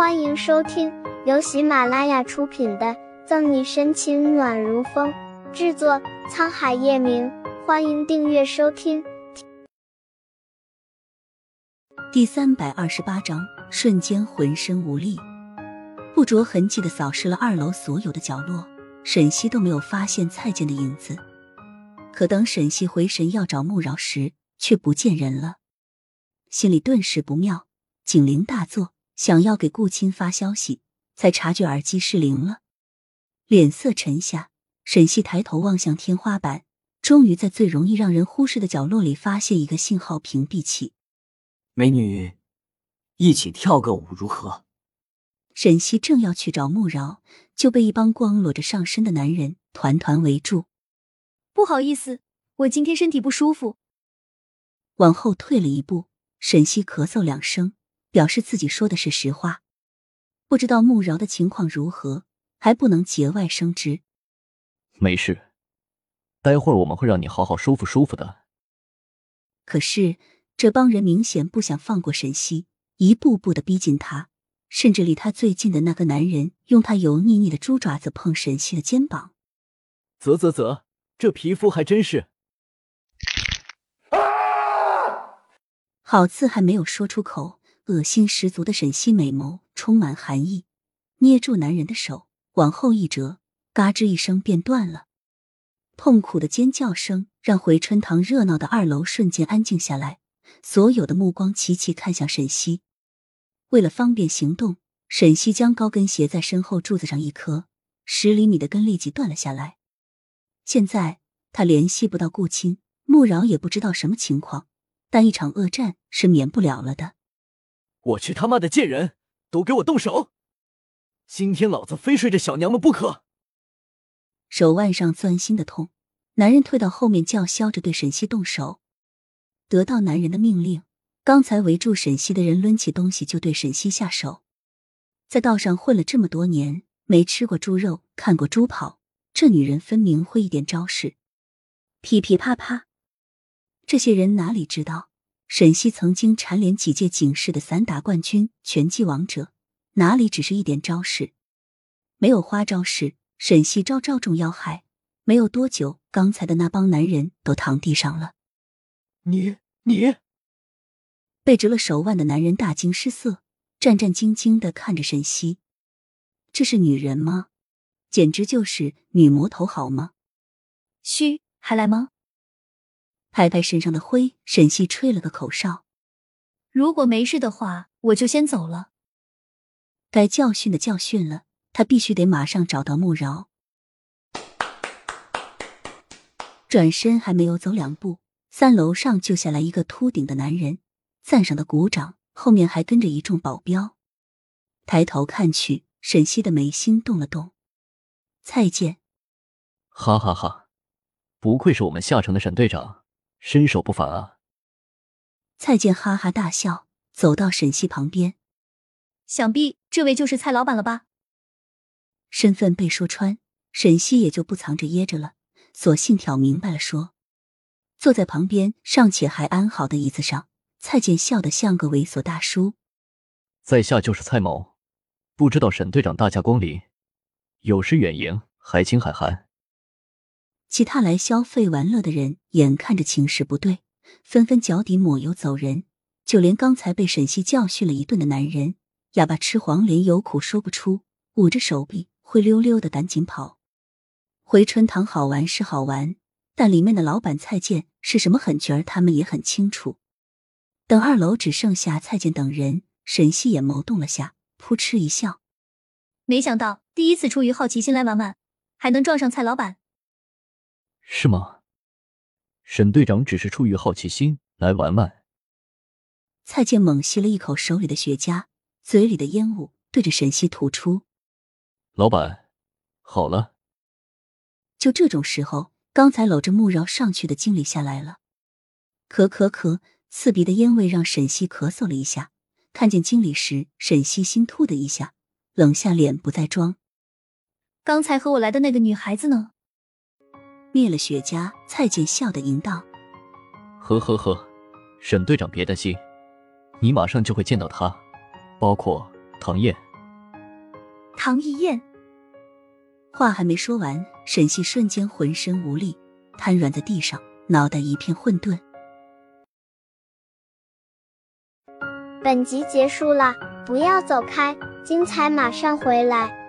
欢迎收听由喜马拉雅出品的《赠你深情暖如风》，制作沧海夜明。欢迎订阅收听。第三百二十八章，瞬间浑身无力，不着痕迹的扫视了二楼所有的角落，沈西都没有发现蔡健的影子。可等沈西回神要找穆饶时，却不见人了，心里顿时不妙，警铃大作。想要给顾青发消息，才察觉耳机失灵了，脸色沉下。沈西抬头望向天花板，终于在最容易让人忽视的角落里发现一个信号屏蔽器。美女，一起跳个舞如何？沈西正要去找穆饶，就被一帮光裸着上身的男人团团围住。不好意思，我今天身体不舒服。往后退了一步，沈西咳嗽两声。表示自己说的是实话，不知道穆饶的情况如何，还不能节外生枝。没事，待会儿我们会让你好好舒服舒服的。可是这帮人明显不想放过沈西，一步步的逼近他，甚至离他最近的那个男人用他油腻腻的猪爪子碰沈西的肩膀。啧啧啧，这皮肤还真是……好字还没有说出口。恶心十足的沈西美眸充满寒意，捏住男人的手往后一折，嘎吱一声便断了。痛苦的尖叫声让回春堂热闹的二楼瞬间安静下来，所有的目光齐齐看向沈西。为了方便行动，沈西将高跟鞋在身后柱子上一磕，十厘米的根立即断了下来。现在他联系不到顾青，穆饶也不知道什么情况，但一场恶战是免不了了的。我去他妈的贱人，都给我动手！今天老子非睡这小娘们不可！手腕上钻心的痛，男人退到后面叫嚣着对沈西动手。得到男人的命令，刚才围住沈西的人抡起东西就对沈西下手。在道上混了这么多年，没吃过猪肉，看过猪跑，这女人分明会一点招式。噼噼啪啪，这些人哪里知道？沈西曾经蝉联几届警世的散打冠军、拳击王者，哪里只是一点招式？没有花招式，沈西招招中要害。没有多久，刚才的那帮男人都躺地上了。你你，被折了手腕的男人大惊失色，战战兢兢的看着沈西。这是女人吗？简直就是女魔头，好吗？嘘，还来吗？拍拍身上的灰，沈西吹了个口哨。如果没事的话，我就先走了。该教训的教训了，他必须得马上找到穆饶。转身还没有走两步，三楼上就下来一个秃顶的男人，赞赏的鼓掌，后面还跟着一众保镖。抬头看去，沈西的眉心动了动。蔡健，哈哈哈，不愧是我们下城的沈队长。身手不凡啊！蔡健哈哈大笑，走到沈西旁边。想必这位就是蔡老板了吧？身份被说穿，沈西也就不藏着掖着了，索性挑明白了说。坐在旁边尚且还安好的椅子上，蔡健笑得像个猥琐大叔。在下就是蔡某，不知道沈队长大驾光临，有失远迎，还请海涵。其他来消费玩乐的人眼看着情势不对，纷纷脚底抹油走人。就连刚才被沈西教训了一顿的男人，哑巴吃黄连，有苦说不出，捂着手臂灰溜溜的赶紧跑。回春堂好玩是好玩，但里面的老板蔡健是什么狠角儿，他们也很清楚。等二楼只剩下蔡健等人，沈西眼眸动了下，扑哧一笑：“没想到第一次出于好奇心来玩玩，还能撞上蔡老板。”是吗？沈队长只是出于好奇心来玩玩。蔡健猛吸了一口手里的雪茄，嘴里的烟雾对着沈西吐出。老板，好了。就这种时候，刚才搂着穆饶上去的经理下来了。咳咳咳，刺鼻的烟味让沈西咳嗽了一下。看见经理时，沈西心突的一下，冷下脸不再装。刚才和我来的那个女孩子呢？灭了雪茄，蔡健笑的淫荡。呵呵呵，沈队长别担心，你马上就会见到他，包括唐燕。唐一燕。话还没说完，沈西瞬间浑身无力，瘫软在地上，脑袋一片混沌。本集结束了，不要走开，精彩马上回来。